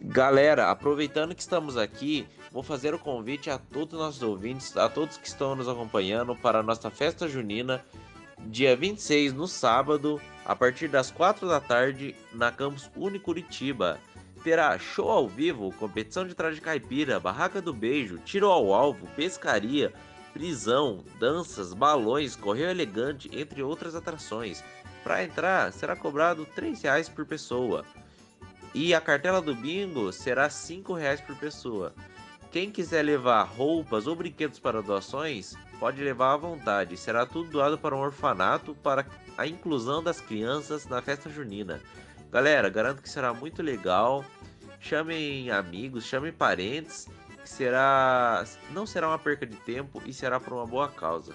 Galera, aproveitando que estamos aqui, vou fazer o convite a todos os nossos ouvintes, a todos que estão nos acompanhando para a nossa festa junina, dia 26, no sábado, a partir das 4 da tarde, na Campus Uni Curitiba. Terá show ao vivo, competição de traje caipira, barraca do beijo, tiro ao alvo, pescaria, prisão, danças, balões, correio elegante, entre outras atrações. Para entrar, será cobrado R$ reais por pessoa. E a cartela do bingo será R$ 5,00 por pessoa. Quem quiser levar roupas ou brinquedos para doações, pode levar à vontade. Será tudo doado para um orfanato para a inclusão das crianças na festa junina. Galera, garanto que será muito legal. Chamem amigos, chamem parentes. Será, não será uma perca de tempo e será por uma boa causa.